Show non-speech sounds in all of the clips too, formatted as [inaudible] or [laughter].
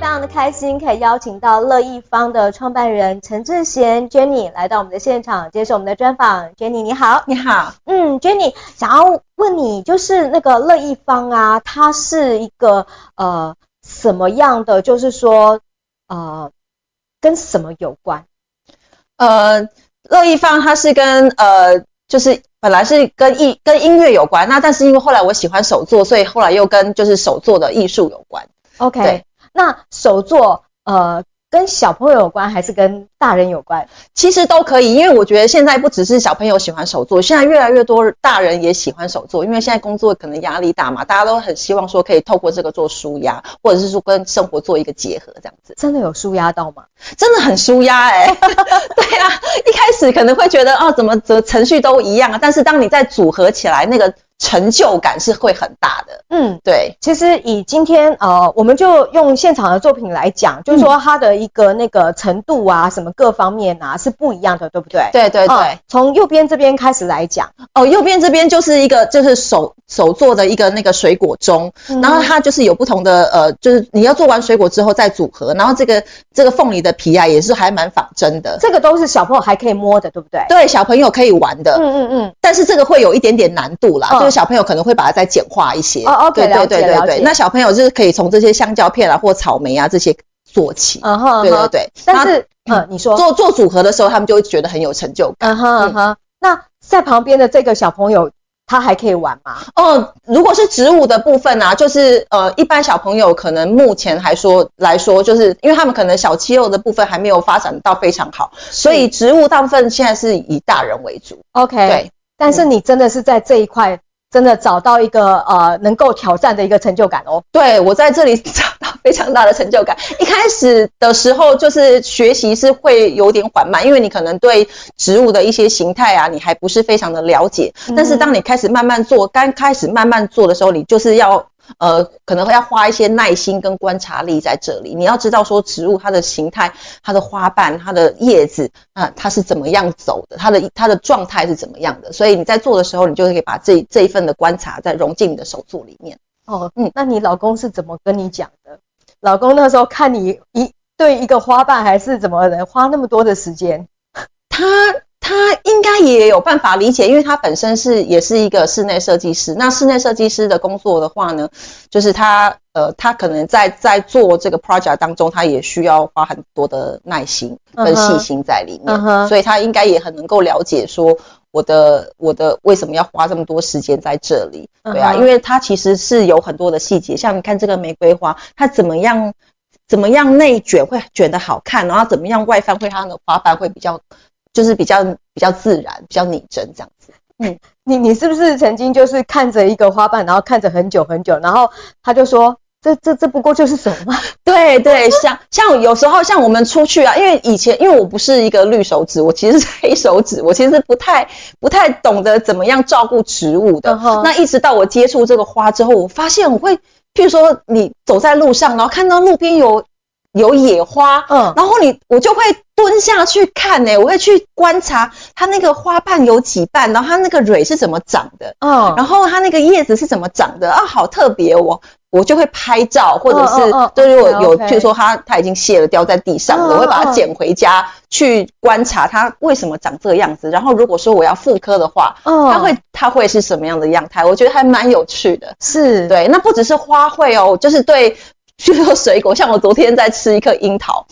非常的开心，可以邀请到乐一方的创办人陈志贤 Jenny 来到我们的现场，接受我们的专访。Jenny 你好，你好，嗯，Jenny 想要。问你就是那个乐一方啊，它是一个呃什么样的？就是说呃跟什么有关？呃，乐一方它是跟呃就是本来是跟艺跟音乐有关，那但是因为后来我喜欢手作，所以后来又跟就是手作的艺术有关。OK，对那手作呃。跟小朋友有关还是跟大人有关？其实都可以，因为我觉得现在不只是小朋友喜欢手作，现在越来越多大人也喜欢手作，因为现在工作可能压力大嘛，大家都很希望说可以透过这个做舒压，或者是说跟生活做一个结合这样子。真的有舒压到吗？真的很舒压哎、欸！[laughs] 对啊，一开始可能会觉得哦，怎么这程序都一样啊，但是当你再组合起来那个。成就感是会很大的，嗯，对。其实以今天呃，我们就用现场的作品来讲，就是说它的一个那个程度啊，什么各方面啊是不一样的，对不对？对对对。从、呃、右边这边开始来讲，哦，右边这边就是一个就是手手做的一个那个水果钟，嗯、然后它就是有不同的呃，就是你要做完水果之后再组合，然后这个这个凤梨的皮啊也是还蛮仿真的，这个都是小朋友还可以摸的，对不对？对，小朋友可以玩的，嗯嗯嗯。但是这个会有一点点难度啦，嗯、就是。小朋友可能会把它再简化一些哦，OK，对对对对对。那小朋友就是可以从这些香蕉片啊或草莓啊这些做起，嗯哼，对对对。但是，嗯，你说做做组合的时候，他们就会觉得很有成就感，嗯哼嗯哼。那在旁边的这个小朋友，他还可以玩吗？哦，如果是植物的部分啊，就是呃，一般小朋友可能目前还说来说，就是因为他们可能小肌肉的部分还没有发展到非常好，所以植物大部分现在是以大人为主。OK，对。但是你真的是在这一块。真的找到一个呃能够挑战的一个成就感哦。对，我在这里找到非常大的成就感。[laughs] 一开始的时候就是学习是会有点缓慢，因为你可能对植物的一些形态啊，你还不是非常的了解。但是当你开始慢慢做，刚开始慢慢做的时候，你就是要。呃，可能会要花一些耐心跟观察力在这里。你要知道说植物它的形态、它的花瓣、它的叶子，啊，它是怎么样走的，它的它的状态是怎么样的。所以你在做的时候，你就可以把这这一份的观察再融进你的手作里面。哦，嗯，那你老公是怎么跟你讲的？老公那时候看你一对一个花瓣还是怎么的，花那么多的时间？也有办法理解，因为他本身是也是一个室内设计师。那室内设计师的工作的话呢，就是他呃，他可能在在做这个 project 当中，他也需要花很多的耐心跟细心在里面，uh huh. 所以他应该也很能够了解说我的我的为什么要花这么多时间在这里，对啊，uh huh. 因为他其实是有很多的细节，像你看这个玫瑰花，它怎么样怎么样内卷会卷得好看，然后怎么样外翻会它的花瓣会比较。就是比较比较自然，比较拟真这样子。嗯，你你是不是曾经就是看着一个花瓣，然后看着很久很久，然后他就说这这这不过就是手吗？[laughs] 对对，像像有时候像我们出去啊，因为以前因为我不是一个绿手指，我其实是黑手指，我其实不太不太懂得怎么样照顾植物的。Uh huh. 那一直到我接触这个花之后，我发现我会，譬如说你走在路上，然后看到路边有。有野花，嗯，然后你我就会蹲下去看呢，我会去观察它那个花瓣有几瓣，然后它那个蕊是怎么长的，嗯，然后它那个叶子是怎么长的啊，好特别哦，我我就会拍照，或者是对，如果有，譬如说它它已经谢了掉在地上了，我会把它捡回家去观察它为什么长这个样子，然后如果说我要复刻的话，嗯，它会它会是什么样的样态？我觉得还蛮有趣的，是。对，那不只是花卉哦，就是对。去说水果，像我昨天在吃一颗樱桃，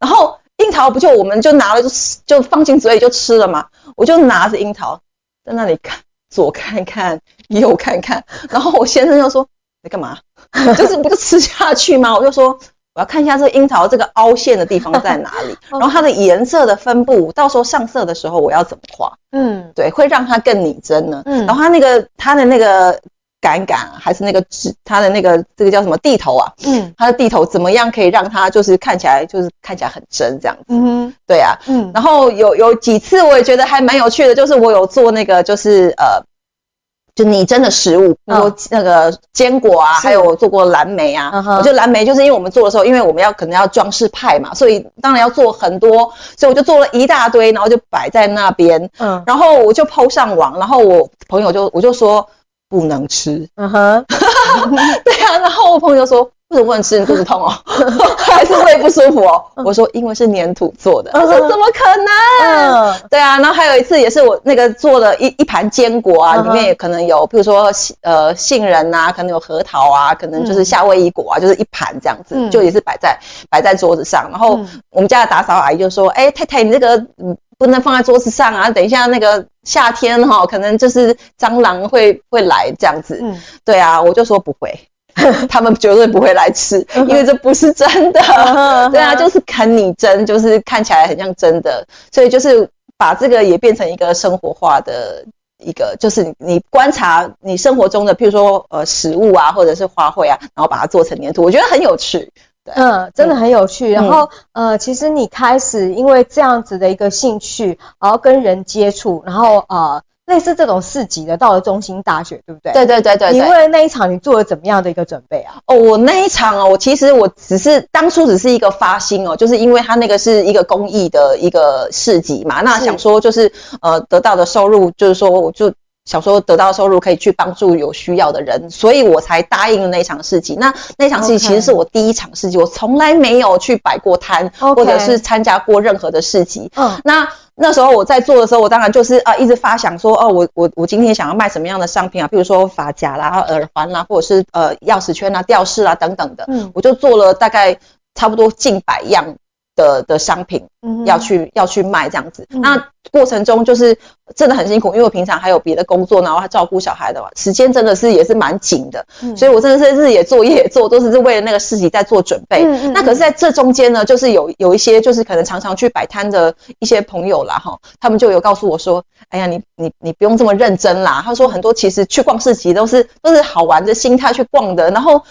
然后樱桃不就我们就拿了就吃，就放进嘴里就吃了嘛。我就拿着樱桃在那里看，左看看右看看，然后我先生就说：“你干嘛？[laughs] 就是不就吃下去吗？”我就说：“我要看一下这个樱桃这个凹陷的地方在哪里，[laughs] 然后它的颜色的分布，到时候上色的时候我要怎么画？嗯，对，会让它更拟真呢。嗯，然后它那个它的那个。”杆杆还是那个枝，它的那个这个叫什么地头啊？嗯，它的地头怎么样可以让它就是看起来就是看起来很真这样子？嗯哼，对啊，嗯，然后有有几次我也觉得还蛮有趣的，就是我有做那个就是呃就拟真的食物，比如说那个坚果啊，还有我做过蓝莓啊。我觉得蓝莓就是因为我们做的时候，因为我们要可能要装饰派嘛，所以当然要做很多，所以我就做了一大堆，然后就摆在那边。嗯，然后我就 po 上网，然后我朋友就我就说不能吃。嗯哼，[laughs] 对啊，然后我朋友说。为什么不能吃？你肚子痛哦，[laughs] 还是胃不舒服哦？我说因为是粘土做的。我说怎么可能？对啊，然后还有一次也是我那个做的一一盘坚果啊，里面也可能有，比如说呃杏仁啊，可能有核桃啊，可能就是夏威夷果啊，就是一盘这样子，就也是摆在摆在桌子上。然后我们家的打扫阿姨就说：“哎，太太，你这个不能放在桌子上啊，等一下那个夏天哈，可能就是蟑螂会会来这样子。”嗯，对啊，我就说不会。[laughs] 他们绝对不会来吃，因为这不是真的。对啊，就是啃你真，就是看起来很像真的，所以就是把这个也变成一个生活化的一个，就是你观察你生活中的，譬如说呃食物啊，或者是花卉啊，然后把它做成黏土，我觉得很有趣。对，嗯，真的很有趣。然后呃，其实你开始因为这样子的一个兴趣，然后跟人接触，然后呃。类似这种市集的，到了中心大学，对不对？对对对对。你为了那一场，你做了怎么样的一个准备啊？哦，我那一场哦，我其实我只是当初只是一个发心哦，就是因为他那个是一个公益的一个市集嘛，那想说就是呃得到的收入，就是说我就想说得到收入可以去帮助有需要的人，所以我才答应了那一场市集。那那场市集其实是我第一场市集，我从来没有去摆过摊，或者是参加过任何的市集。嗯，那。那时候我在做的时候，我当然就是啊，一直发想说，哦，我我我今天想要卖什么样的商品啊？比如说发夹啦、耳环啦，或者是呃钥匙圈啊、吊饰啊等等的。嗯，我就做了大概差不多近百样的的商品，嗯，要去要去卖这样子。嗯，那过程中就是真的很辛苦，因为我平常还有别的工作，然后还照顾小孩的话，时间真的是也是蛮紧的。嗯，所以我真的是日也做夜也做，都是为了那个市集在做准备。嗯嗯。那可是在这中间呢，就是有有一些就是可能常常去摆摊的一些朋友啦，哈，他们就有告诉我说：“哎呀，你你你不用这么认真啦。”他说很多其实去逛市集都是都是好玩的心态去逛的，然后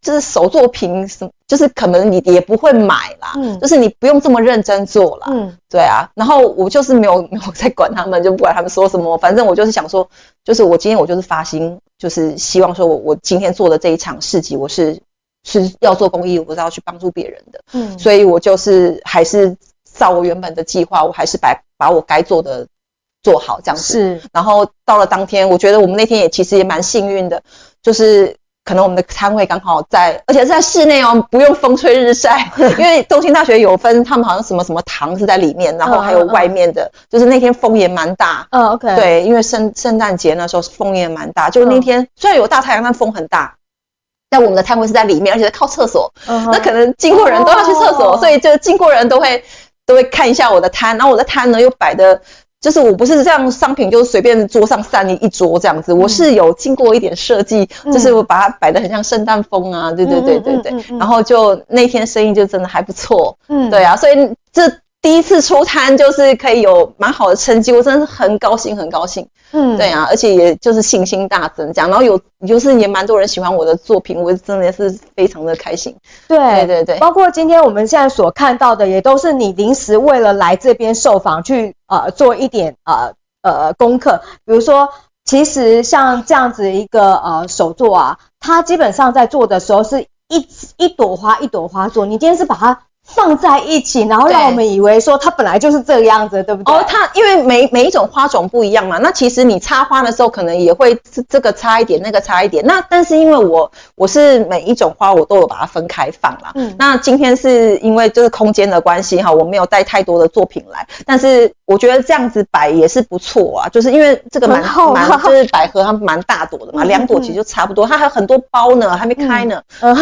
就是手作品什么，就是可能你也不会买啦。嗯，就是你不用这么认真做啦。嗯，对啊，然后我就是没有。[laughs] 没有在管他们，就不管他们说什么，反正我就是想说，就是我今天我就是发心，就是希望说我我今天做的这一场市集，我是是要做公益，我是要去帮助别人的，嗯，所以我就是还是照我原本的计划，我还是把把我该做的做好这样子，是，然后到了当天，我觉得我们那天也其实也蛮幸运的，就是。可能我们的摊位刚好在，而且是在室内哦，不用风吹日晒。[laughs] 因为东兴大学有分，他们好像什么什么堂是在里面，然后还有外面的，就是那天风也蛮大。嗯，OK。对，因为圣圣诞节那时候风也蛮大，就那天虽然有大太阳，但风很大。但我们的摊位是在里面，而且是靠厕所，那可能经过人都要去厕所，所以就经过人都会都会看一下我的摊，然后我的摊呢又摆的。就是我不是这样商品，就是随便桌上散一一桌这样子，我是有经过一点设计，就是我把它摆得很像圣诞风啊，对对对对对，然后就那天生意就真的还不错，嗯，对啊，所以这。第一次出摊就是可以有蛮好的成绩，我真的是很高兴，很高兴。嗯，对啊，而且也就是信心大增这样，然后有就是也蛮多人喜欢我的作品，我真的是非常的开心。对对对对，包括今天我们现在所看到的，也都是你临时为了来这边受访去呃做一点呃呃功课，比如说，其实像这样子一个呃手作啊，它基本上在做的时候是一一朵花一朵花做，你今天是把它。放在一起，然后让我们以为说它本来就是这个样子，对不对？哦，它因为每每一种花种不一样嘛，那其实你插花的时候可能也会这个插一点，那个插一点。那但是因为我我是每一种花我都有把它分开放啦。嗯。那今天是因为就是空间的关系哈，我没有带太多的作品来，但是我觉得这样子摆也是不错啊，就是因为这个蛮蛮就是百合它蛮大朵的嘛，两朵其实就差不多，它还有很多包呢，还没开呢。嗯。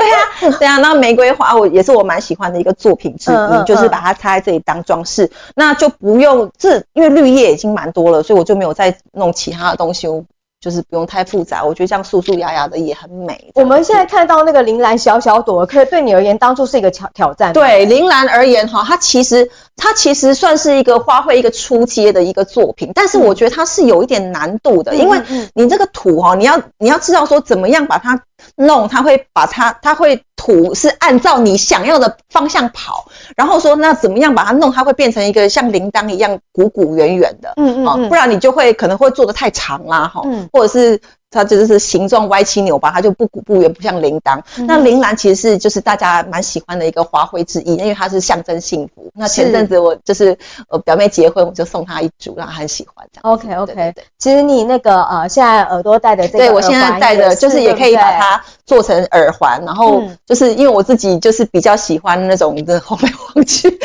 对呀，[laughs] 对呀，那玫瑰花我也是我蛮喜欢的一个作品之一，嗯嗯、就是把它插在这里当装饰，那就不用这，因为绿叶已经蛮多了，所以我就没有再弄其他的东西，我就是不用太复杂，我觉得这样素素雅雅的也很美。我们现在看到那个铃兰小小朵，可以对你而言当做是一个挑挑战。对铃兰而言哈，它其实它其实算是一个花卉一个初阶的一个作品，但是我觉得它是有一点难度的，嗯、因为你这个土哈，你要你要知道说怎么样把它。弄，他会把它，他会土是按照你想要的方向跑，然后说那怎么样把它弄，它会变成一个像铃铛一样鼓鼓圆圆的，嗯嗯，嗯，不然你就会可能会做的太长啦，哈，嗯，或者是。它就是形状歪七扭八，它就不鼓不圆，不像铃铛。嗯、那铃兰其实是就是大家蛮喜欢的一个花卉之一，因为它是象征幸福。那前阵子我就是呃表妹结婚，我就送她一株，让她很喜欢这样。OK OK，对对对，其实你那个呃现在耳朵戴的这个，对我现在戴的就是也可以把它做成耳环，然后就是因为我自己就是比较喜欢那种的晃来晃去，[laughs] 对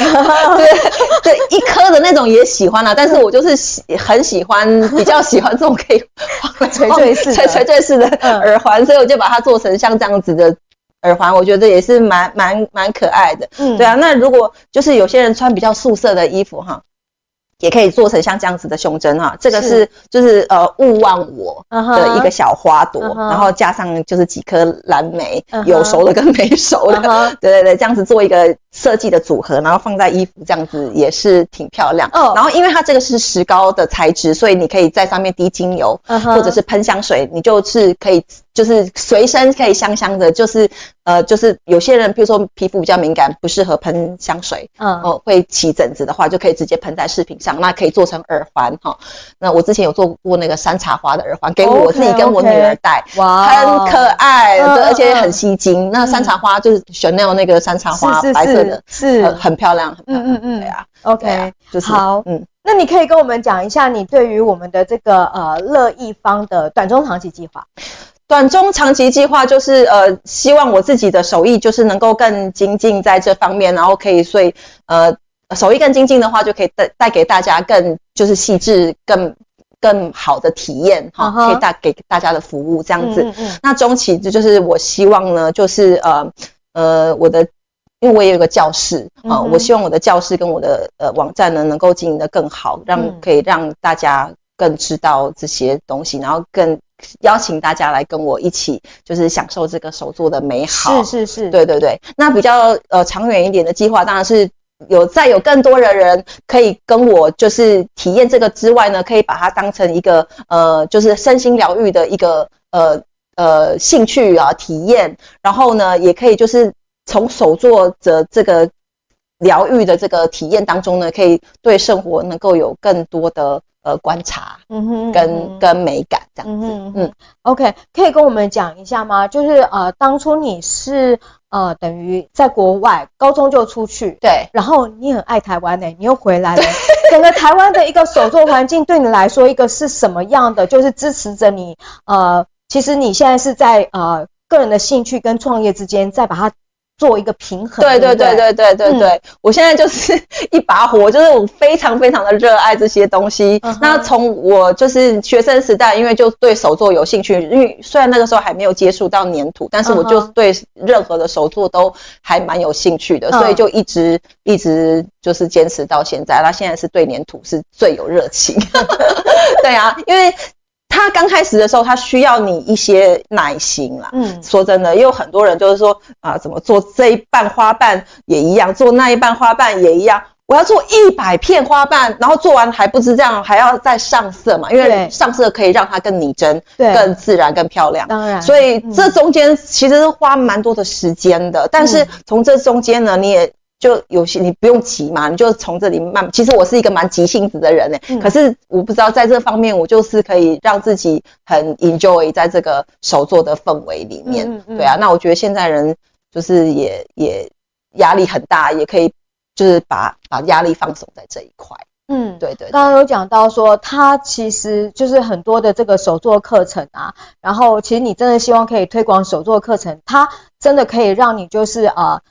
对，一颗的那种也喜欢啦，但是我就是喜很喜欢比较喜欢这种可以晃来垂垂式。垂垂坠式的 [laughs] 耳环，嗯，所以我就把它做成像这样子的耳环，我觉得也是蛮蛮蛮可爱的。嗯，对啊。那如果就是有些人穿比较素色的衣服哈，也可以做成像这样子的胸针哈。这个是，就是呃勿忘我的一个小花朵，嗯，然后加上就是几颗蓝莓，嗯，有熟的跟没熟的，嗯，[laughs] 对对对，这样子做一个。设计的组合，然后放在衣服这样子也是挺漂亮。哦，然后因为它这个是石膏的材质，所以你可以在上面滴精油，嗯、或者是喷香水，你就是可以就是随身可以香香的。就是呃，就是有些人比如说皮肤比较敏感，不适合喷香水，嗯，哦，会起疹子的话，就可以直接喷在饰品上。那可以做成耳环哈。那我之前有做过那个山茶花的耳环，给我自己跟我女儿戴，哇，很可爱，对，而且很吸睛。那山茶花就是 Chanel 那个山茶花，白色的。是很很漂亮，很漂亮，嗯嗯嗯，对啊，OK，啊就是好，嗯，那你可以跟我们讲一下你对于我们的这个呃乐意方的短中长期计划。短中长期计划就是呃，希望我自己的手艺就是能够更精进在这方面，然后可以所以呃手艺更精进的话，就可以带带给大家更就是细致更更好的体验哈，uh -huh. 可以带给大家的服务这样子。嗯嗯，那中期就就是我希望呢，就是呃呃我的。因为我也有个教室啊、呃，我希望我的教室跟我的呃网站呢能够经营的更好，让可以让大家更知道这些东西，然后更邀请大家来跟我一起，就是享受这个手作的美好。是是是，对对对。那比较呃长远一点的计划，当然是有再有更多的人可以跟我就是体验这个之外呢，可以把它当成一个呃就是身心疗愈的一个呃呃兴趣啊体验，然后呢也可以就是。从手作者这个疗愈的这个体验当中呢，可以对生活能够有更多的呃观察，嗯哼，跟跟美感这样子，嗯嗯，OK，可以跟我们讲一下吗？就是呃，当初你是呃等于在国外高中就出去，对，然后你很爱台湾呢、欸，你又回来了，[laughs] 整个台湾的一个手作环境对你来说一个是什么样的？就是支持着你呃，其实你现在是在呃个人的兴趣跟创业之间再把它。做一个平衡，对对对对对对对、嗯，我现在就是 [laughs] 一把火，就是我非常非常的热爱这些东西。嗯、那从我就是学生时代，因为就对手作有兴趣，因为虽然那个时候还没有接触到粘土，但是我就对任何的手作都还蛮有兴趣的，嗯、所以就一直一直就是坚持到现在。那现在是对粘土是最有热情，[laughs] 对啊，因为。他刚开始的时候，他需要你一些耐心啦。嗯，说真的，也有很多人就是说啊，怎么做这一半花瓣也一样，做那一半花瓣也一样。我要做一百片花瓣，然后做完还不是这样，还要再上色嘛？因为上色可以让它更拟真，对，更自然，更漂亮。当然，所以这中间其实是花蛮多的时间的。嗯，但是从这中间呢，你也。就有些你不用急嘛，你就从这里慢慢。其实我是一个蛮急性子的人呢、欸嗯，可是我不知道在这方面，我就是可以让自己很 enjoy 在这个手作的氛围里面。嗯嗯对啊，那我觉得现在人就是也也压力很大，也可以就是把把压力放松在这一块。嗯，对对，对。刚刚有讲到说，他其实就是很多的这个手作课程啊，然后其实你真的希望可以推广手作课程，它真的可以让你就是啊。呃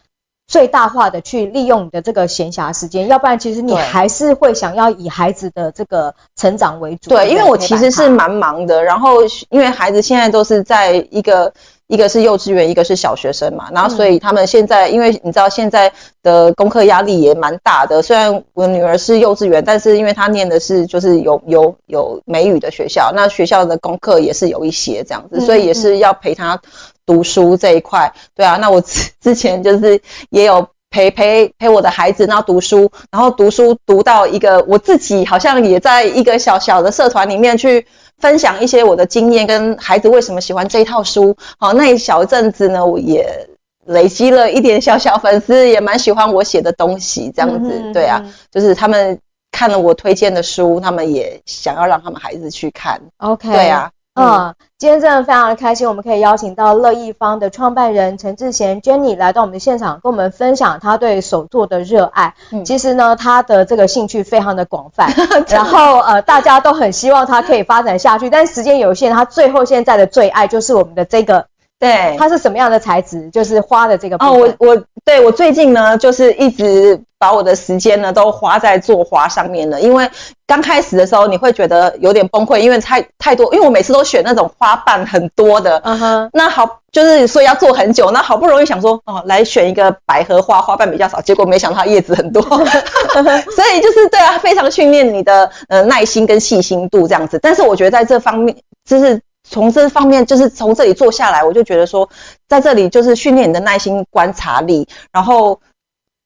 最大化的去利用你的这个闲暇时间，要不然其实你还是会想要以孩子的这个成长为主。对，因为我其实是蛮忙的，然后因为孩子现在都是在一个一个是幼稚园，一个是小学生嘛，然后所以他们现在，因为你知道现在的功课压力也蛮大的。虽然我女儿是幼稚园，但是因为她念的是就是有有有美语的学校，那学校的功课也是有一些这样子，所以也是要陪她。读书这一块，对啊，那我之之前就是也有陪陪陪我的孩子，然后读书，然后读书读到一个我自己好像也在一个小小的社团里面去分享一些我的经验，跟孩子为什么喜欢这一套书。好，那一小阵子呢，我也累积了一点小小粉丝，也蛮喜欢我写的东西，这样子。对啊，就是他们看了我推荐的书，他们也想要让他们孩子去看。OK，对啊。嗯，今天真的非常的开心，我们可以邀请到乐意方的创办人陈志贤 Jenny 来到我们的现场，跟我们分享他对手作的热爱。嗯，其实呢，他的这个兴趣非常的广泛，[laughs] 然后呃，大家都很希望他可以发展下去，但时间有限，他最后现在的最爱就是我们的这个。对，它是什么样的材质？就是花的这个部分。哦，我我对我最近呢，就是一直把我的时间呢都花在做花上面了。因为刚开始的时候，你会觉得有点崩溃，因为太太多，因为我每次都选那种花瓣很多的。嗯哼。那好，就是所以要做很久。那好不容易想说，哦，来选一个百合花，花瓣比较少，结果没想到它叶子很多。[laughs] 所以就是对啊，非常训练你的呃耐心跟细心度这样子。但是我觉得在这方面，就是。从这方面，就是从这里做下来，我就觉得说，在这里就是训练你的耐心、观察力，然后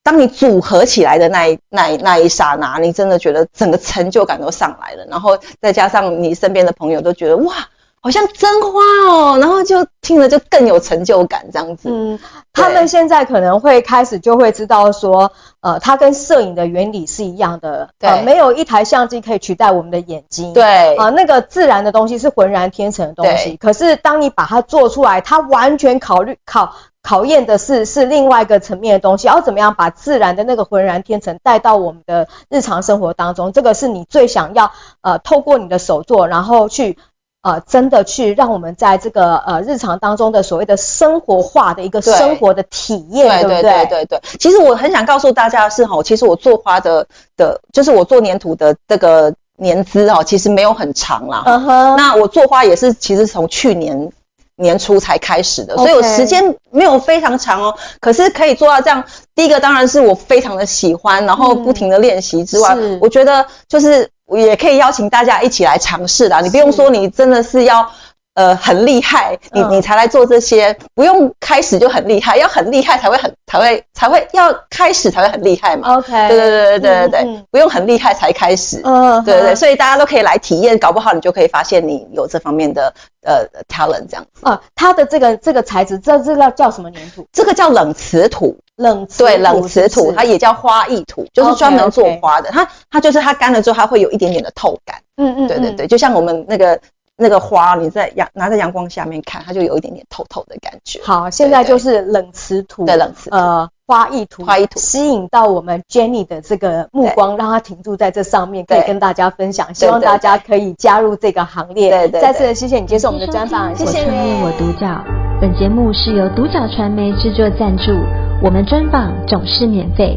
当你组合起来的那一、那一、那一刹那，你真的觉得整个成就感都上来了，然后再加上你身边的朋友都觉得哇。好像真花哦，然后就听了就更有成就感这样子。嗯，他们现在可能会开始就会知道说，呃，它跟摄影的原理是一样的。对，呃，没有一台相机可以取代我们的眼睛。对，啊，呃，那个自然的东西是浑然天成的东西。对可是当你把它做出来，它完全考虑考考验的是是另外一个层面的东西，要怎么样把自然的那个浑然天成带到我们的日常生活当中？这个是你最想要呃，透过你的手作，然后去。呃，真的去让我们在这个呃日常当中的所谓的生活化的一个生活的体验，对，对不对？对对。其实我很想告诉大家的是哈，其实我做花的的，就是我做粘土的这个年资哦，其实没有很长啦。嗯哼。那我做花也是，其实从去年年初才开始的，所以我时间没有非常长哦。可是可以做到这样，第一个当然是我非常的喜欢，然后不停的练习之外，嗯、我觉得就是。也可以邀请大家一起来尝试的，你不用说你真的是要，呃，很厉害，你你才来做这些，不用开始就很厉害，要很厉害才会很才会才会要开始才会很厉害嘛。OK，对对对对对对对，不用很厉害才开始。嗯，对对对，所以大家都可以来体验，搞不好你就可以发现你有这方面的呃 talent 这样子。啊，它的这个这个材质，这这叫叫什么粘土？这个叫冷瓷土。冷瓷对冷瓷土，它也叫花艺土，就是专门做花的。它它就是它干了之后，它会有一点点的透感。嗯嗯，对对对，就像我们那个那个花，你在阳拿在阳光下面看，它就有一点点透透的感觉。好，现在就是冷瓷土，对冷瓷呃花艺图，花艺图吸引到我们 Jenny 的这个目光，让她停驻在这上面，可以跟大家分享。希望大家可以加入这个行列。对对，再次的谢谢你接受我们的专访，谢谢你。创业我独角，本节目是由独角传媒制作赞助。我们专访总是免费，